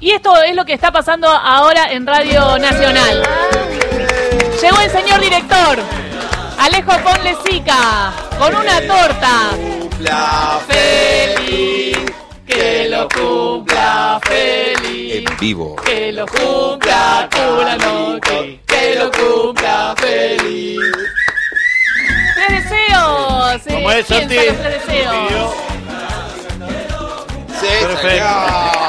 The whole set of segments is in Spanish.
Y esto es lo que está pasando ahora en Radio Nacional. Llegó el señor director, Alejo Ponlecica, con una torta. Cumpla Feliz, que lo cumpla feliz. en vivo. Que lo cumpla la noche, que lo cumpla feliz. Tres deseos. eh, ¿Cómo es, ¿quién Santi? tres deseos? Perfecto.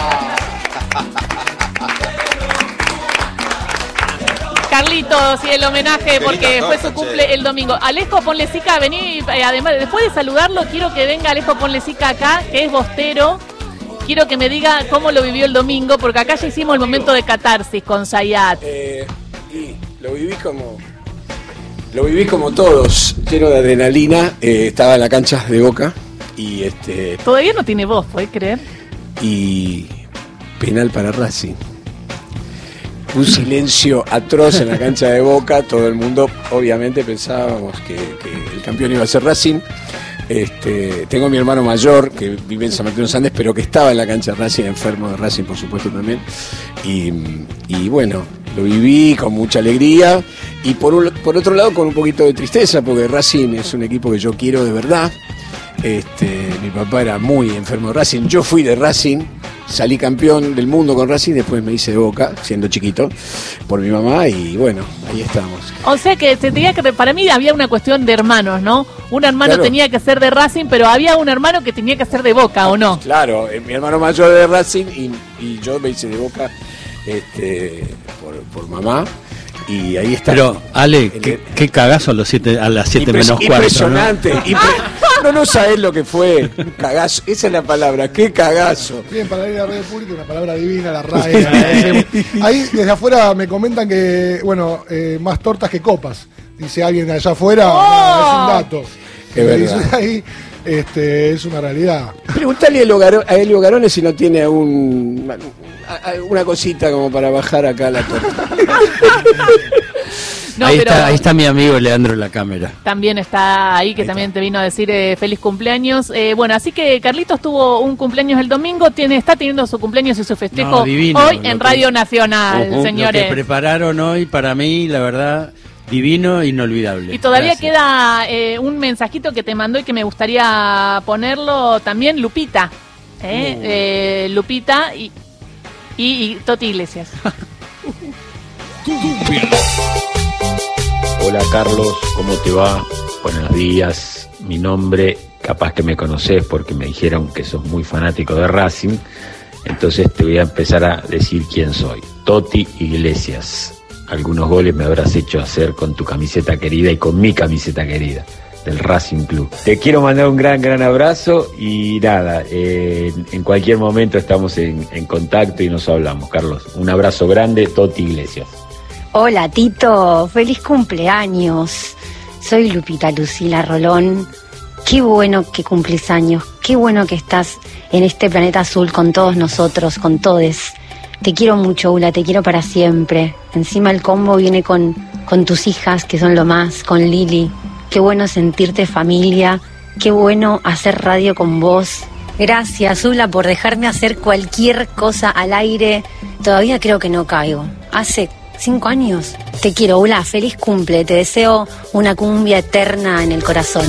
Carlitos y el homenaje porque fue su cumple el domingo. Alejo Ponlecica, vení, eh, además, después de saludarlo, quiero que venga Alejo Ponlecica acá, que es bostero. Quiero que me diga cómo lo vivió el domingo, porque acá ya hicimos el momento de catarsis con Sayat. Eh, y lo viví como. Lo viví como todos, lleno de adrenalina. eh, estaba en la cancha de boca y este. Todavía no tiene voz, ¿puedes creer? Y penal para Racing. Un silencio atroz en la cancha de boca. Todo el mundo, obviamente, pensábamos que, el campeón iba a ser Racing. Este, tengo a mi hermano mayor que vive en San Martín de los Andes, pero que estaba en la cancha de Racing, enfermo de Racing, por supuesto, también. Y, bueno, lo viví con mucha alegría. Y por otro lado, con un poquito de tristeza, porque Racing es un equipo que yo quiero de verdad. Este, mi papá era muy enfermo de Racing. Yo fui de Racing, salí campeón del mundo con Racing, después me hice de boca, siendo chiquito, por mi mamá, y bueno, ahí estamos. O sea que se tenía que para mí había una cuestión de hermanos, ¿no? Un hermano Claro. tenía que ser de Racing, pero había un hermano que tenía que ser de Boca, ¿o no? Claro, eh, mi hermano mayor de Racing y, y yo me hice de boca este, por, por mamá, y ahí está. Pero, Ale, El- qué, qué cagazo a, los siete, a las 7 Impres- menos cuarto. ¿no? Impresionante. impre- ¿no? no, sabés lo que fue. Cagazo. Esa es la palabra. Qué cagazo. Bien, para ir a la red pública, una palabra divina, la RAE. Ahí desde afuera me comentan que, bueno, eh, más tortas que copas. Dice alguien de allá afuera, ¡Oh! nada, es un dato. Que Es verdad. dice ahí, este, es una realidad. Preguntale a Elio Garones si no tiene a- una cosita como para bajar acá la torta. No, ahí, pero está, ahí está mi amigo Leandro en la cámara. también está ahí, que también te vino a decir eh, feliz cumpleaños. Eh, bueno, así que Carlitos tuvo un cumpleaños el domingo, tiene, está teniendo su cumpleaños y su festejo No, divino, hoy en que- Radio Nacional, señores. Lo que prepararon hoy para mí, la verdad, divino e inolvidable. Y todavía Gracias. queda eh, un mensajito que te mandó y que me gustaría ponerlo también, Lupita. ¿eh? Eh, Lupita y, y, y Toti Iglesias. Hola Carlos, ¿cómo te va? Buenos días, mi nombre, capaz que me conoces porque me dijeron que sos muy fanático de Racing, entonces te voy a empezar a decir quién soy. Toti Iglesias. Algunos goles me habrás hecho hacer con tu camiseta querida y con mi camiseta querida del Racing Club. Te quiero mandar un gran, gran abrazo y nada, eh, en cualquier momento estamos en, en contacto y nos hablamos, Carlos. Un abrazo grande, Toti Iglesias. Hola Tito, feliz cumpleaños. Soy Lupita Lucila Rolón. Qué bueno que cumples años, qué bueno que estás en este planeta azul con todos nosotros, con todes. Te quiero mucho, Ula, te quiero para siempre. Encima el combo viene con, con tus hijas, que son lo más, con Lili. Qué bueno sentirte familia, qué bueno hacer radio con vos. Gracias, Ula, por dejarme hacer cualquier cosa al aire. Todavía creo que no caigo. Hace cinco años. Te quiero, Ula, feliz cumple. Te deseo una cumbia eterna en el corazón.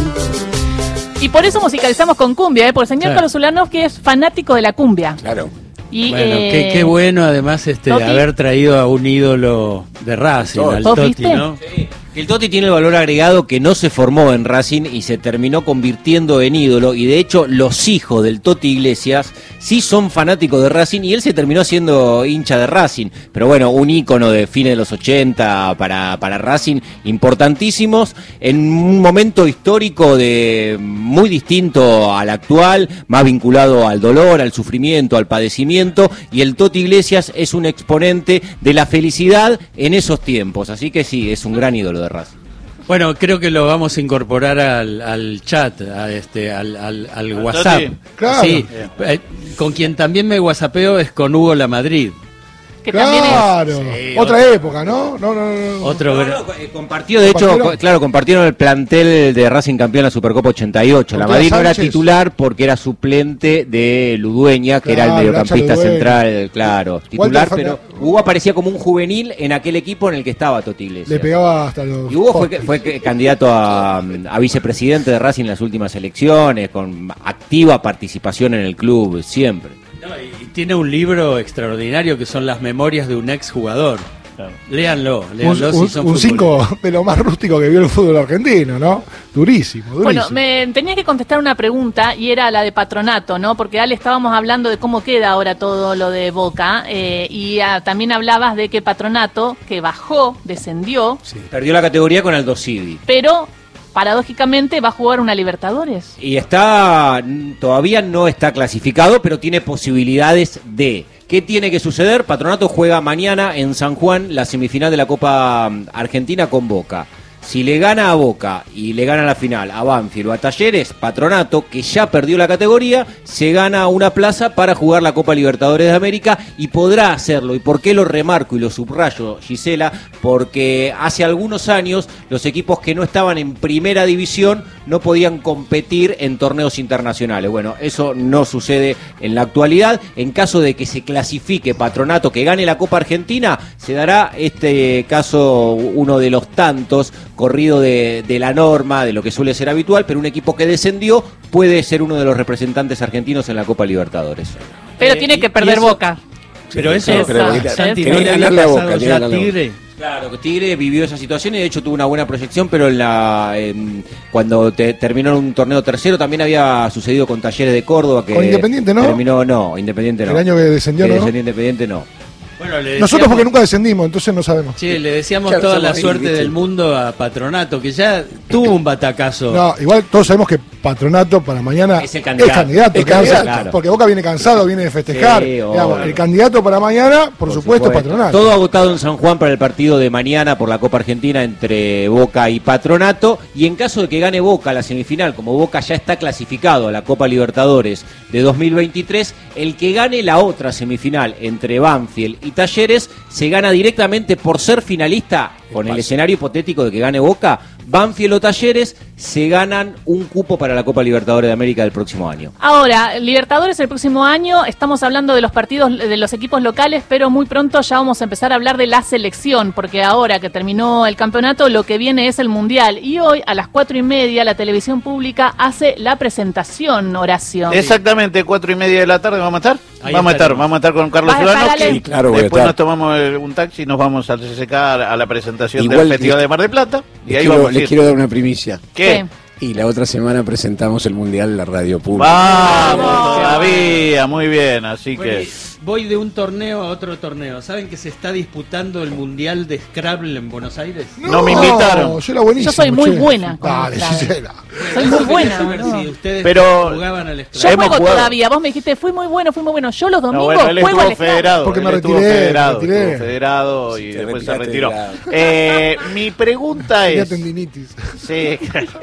Y por eso musicalizamos con cumbia, ¿eh? porque el señor Claro. Carlos Ulanovsky es fanático de la cumbia. Claro. Y, Bueno, eh, qué, qué bueno además este haber traído a un ídolo de Racing, Toti. al ¿Vos Toti, viste? ¿no? El Toti tiene el valor agregado que no se formó en Racing y se terminó convirtiendo en ídolo. Y de hecho, los hijos del Toti Iglesias sí son fanáticos de Racing y él se terminó siendo hincha de Racing. Pero bueno, un ícono de fines de los 80 para, para Racing, importantísimos, en un momento histórico de muy distinto al actual, más vinculado al dolor, al sufrimiento, al padecimiento. Y el Toti Iglesias es un exponente de la felicidad en esos tiempos. Así que sí, es un gran ídolo de Racing. Bueno, creo que lo vamos a incorporar al, al chat, a este, al, al, al WhatsApp. Claro. Sí, eh, con quien también me whatsappeo es con Hugo La Madrid. Que también es... Claro, Sí, otra época, ¿no? No, no, no. Otro No, gran- no, eh, compartió, de hecho, claro, compartieron el plantel de Racing campeón en la Supercopa 88. La Madrid no era titular porque era suplente de Ludueña, que era el mediocampista central, claro, titular, pero. Hugo aparecía como un juvenil en aquel equipo en el que estaba Toti Iglesias. Le pegaba hasta los. Y Hugo fue, fue candidato a, a vicepresidente de Racing en las últimas elecciones, con activa participación en el club siempre. No, y tiene un libro extraordinario que son las memorias de un ex jugador. Léanlo, Un, léanlo si un- son un cinco de lo más rústico que vio el fútbol argentino, ¿no? Durísimo, durísimo. Bueno, me tenía que contestar una pregunta y era la de patronato, ¿no? Porque Ale estábamos hablando de cómo queda ahora todo lo de Boca eh, y ah, también hablabas de que patronato, que bajó, descendió, Perdió la categoría con Aldo Civi. pero paradójicamente va a jugar una Libertadores. Y está, todavía no está clasificado, pero tiene posibilidades de. ¿Qué tiene que suceder? Patronato juega mañana en San Juan la semifinal de la Copa mm, Argentina con Boca. Si le gana a Boca y le gana la final a Banfield o a Talleres, Patronato, que ya perdió la categoría, se gana una plaza para jugar la Copa Libertadores de América y podrá hacerlo. ¿Y por qué lo remarco y lo subrayo, Gisela? Porque hace algunos años los equipos que no estaban en primera división no podían competir en torneos internacionales. Bueno, eso no sucede en la actualidad. En caso de que se clasifique Patronato, que gane la Copa Argentina, se dará este caso uno de los tantos corrido de, de la norma, de lo que suele ser habitual, pero un equipo que descendió puede ser uno de los representantes argentinos en la Copa Libertadores. Pero Eh, tiene que perder Boca. Pero eso, Esa, pero, esa. Santi, Tiene ¿no que le había ganarle a Boca, ya a. Tigre? Claro, que Tigre vivió esa situación y de hecho tuvo una buena proyección, pero en la en- cuando te- terminó en un torneo tercero también había sucedido con Talleres de Córdoba que Con Independiente, ¿no? Terminó no, Independiente no. El año que descendió, Que ¿no? descendió Independiente no. Bueno, le Nosotros decíamos- porque nunca descendimos, entonces no sabemos. Sí, le deseamos Claro, toda la suerte del mundo a Patronato, que ya tuvo un batacazo. No, igual todos sabemos que Patronato para mañana Es el candidato. candidato, Es quedarse- candidato. Claro. porque Boca viene cansado, viene de festejar. Sí, Digamos, obvio. el candidato para mañana, por, supuesto, Patronato. Todo agotado en San Juan para el partido de mañana por la Copa Argentina entre Boca y Patronato. Y en caso de que gane Boca la semifinal, como Boca ya está clasificado a la Copa Libertadores de 2023, el que gane la otra semifinal entre Banfield y Talleres se gana directamente por ser finalista con el escenario hipotético de que gane Boca. Banfield o Talleres se ganan un cupo para la Copa Libertadores de América del próximo año. Ahora, Libertadores el próximo año, estamos hablando de los partidos de los equipos locales, pero muy pronto ya vamos a empezar a hablar de la selección, porque ahora que terminó el campeonato, lo que viene es el Mundial. Y hoy, a las cuatro y media, la televisión pública hace la presentación, Horacio. Exactamente, cuatro y media de la tarde vamos a estar. Ahí vamos a estar, vamos a estar con Carlos ¿Vas a? Sí, claro, a Después nos tomamos el- un taxi y nos vamos al CCK a la presentación Igual del les- Festival de Mar del Plata. Y Les ahí quiero, vamos a les ir. quiero dar una primicia. ¿Qué? Y la otra semana presentamos el Mundial en la radio pública. Vamos, todavía, muy bien, así que... voy de un torneo a otro torneo. ¿Saben que se está disputando el Mundial de Scrabble en Buenos Aires? No me invitaron. Yo era buenísimo. Yo soy muy che. buena Dale. Gisela. Soy muy buena. Saber boludo. si ustedes Pero- jugaban al Yo Scrabble. Hemos juego jugado. todavía. Vos me dijiste, fui muy bueno, fui muy bueno. Yo los No, domingos bueno, él juego estuvo al federado. Porque él me estuvo retiré, me federado, retiré. estuvo federado y después se retiró. Eh, mi pregunta es... tendinitis. Sí,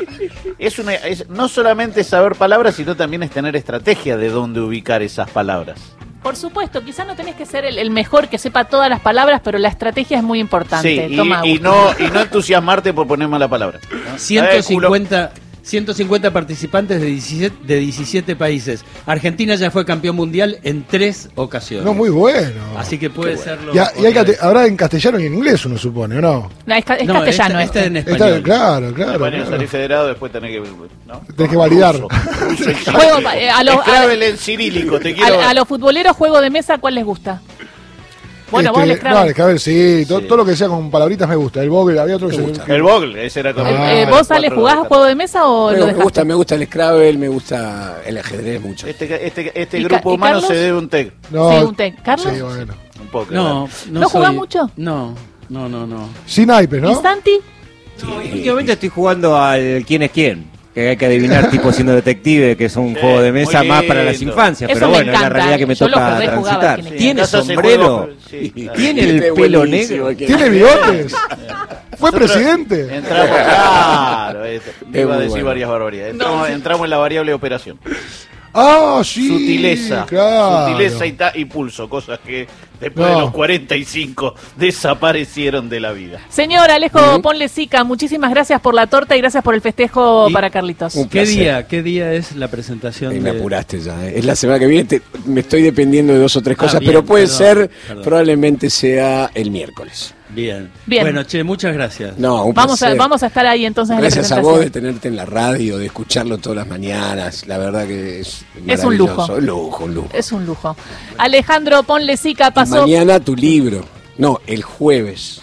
es, una, es no solamente saber palabras, sino también es tener estrategia de dónde ubicar esas palabras. Por supuesto, quizás no tenés que ser el, el mejor que sepa todas las palabras, pero la estrategia es muy importante. Sí, y, Toma, y no, y no entusiasmarte por poner mala palabra. Eh, culo. 150, 150 participantes de 17, de 17 países. Argentina ya fue campeón mundial en tres ocasiones. No, muy bueno. Así que puede serlo. Y, ha- y hay cate- habrá en castellano y en inglés, uno supone, ¿o no? No, es, ca- es No, castellano esta- esta este. en Está- español. claro, claro. Bueno, claro. salir federado, después tenés que. ¿no? Tenés que validar. Juego, eh, a, los, a, en cirílico, te quiero. a- a los futboleros, juego de mesa, ¿cuál les gusta? Bueno, vos Este, el Scrabble. No, el Scrabble sí, todo, Sí. todo lo que sea con palabritas me gusta. El Bogle, había otro que Me se gusta. El Bogle, ese era como. Ah, Eh, ¿Vos, Ale, jugás de- juego de mesa o Pero lo me gusta, me gusta el Scrabble, me gusta el ajedrez mucho. Este, este, este ¿Y grupo y humano Carlos? se debe un tec. No, Sí, un té. ¿Carlos? Sí, bueno. Un poco. No, no, ¿No jugás soy- mucho? No, no, no, no. Sin naipes, ¿Y ¿no? Santi? Últimamente estoy jugando al quién es quién. Que hay que adivinar tipo siendo detective, que es un Sí, juego de mesa más para las infancias. Eso pero bueno, es la realidad que me yo toca transitar. Sí, ¿Tiene sombrero? juega- sí, claro. ¿Tiene el pelo negro? ¿Tiene bigotes? ¿Fue Nosotros presidente? Entramos, claro, iba a decir bueno. varias barbaridades. Entramos, entramos en la variable operación. Ah, sí. Sutileza. Claro. Sutileza y, ta- y pulso, cosas que después de los 45 desaparecieron de la vida. Señor Alejo Ponle Sica, muchísimas gracias por la torta y gracias por el festejo Y- para Carlitos. Un ¿Qué día, ¿Qué día es la presentación? Ahí me apuraste ya. ¿eh? Es la semana que viene. te- me estoy dependiendo de dos o tres Ah, cosas, bien, pero puede perdón, ser, perdón. probablemente sea el miércoles. Bien. Bien. Bueno, che, muchas gracias. No, un Vamos a, vamos a estar ahí entonces Gracias en a vos de tenerte en la radio, de escucharlo todas las mañanas. La verdad que es Es un lujo. maravilloso. Un lujo, un lujo. Es un lujo. Alejandro Ponle Sica pasó. Mañana tu libro. No, el jueves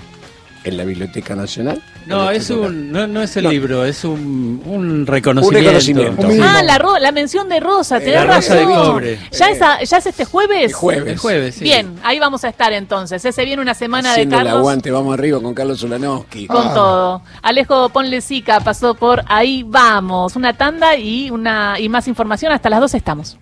en la Biblioteca Nacional. No, es un, no, no es el No. libro, es un, un reconocimiento. Un reconocimiento. Un mínimo. Ah, la, ro- la mención de Rosa, Eh, tenés la Rosa de razón. cobre. ¿Ya, es a- ¿Ya es este jueves? El jueves. El jueves, sí. Bien, ahí vamos a estar entonces. Ese viene una semana de Haciendo el Carlos. aguante, vamos arriba con Carlos Ulanowski. Con Ah. todo. Alejo Ponle Sica pasó por ahí vamos. Una tanda y una y más información. Hasta las dos estamos.